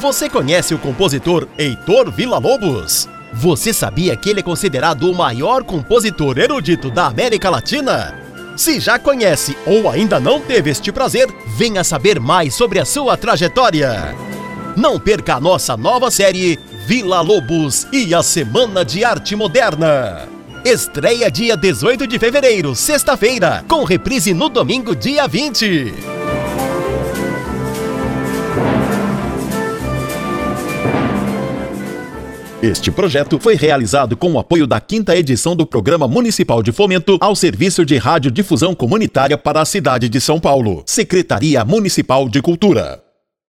Você conhece o compositor Heitor Villa-Lobos? Você sabia que ele é considerado o maior compositor erudito da América Latina? Se já conhece ou ainda não teve este prazer, venha saber mais sobre a sua trajetória. Não perca a nossa nova série Vila Lobos e a Semana de Arte Moderna. Estreia dia 18 de fevereiro, sexta-feira, com reprise no domingo, dia 20. Este projeto foi realizado com o apoio da quinta edição do Programa Municipal de Fomento ao Serviço de Radiodifusão Comunitária para a cidade de São Paulo. Secretaria Municipal de Cultura.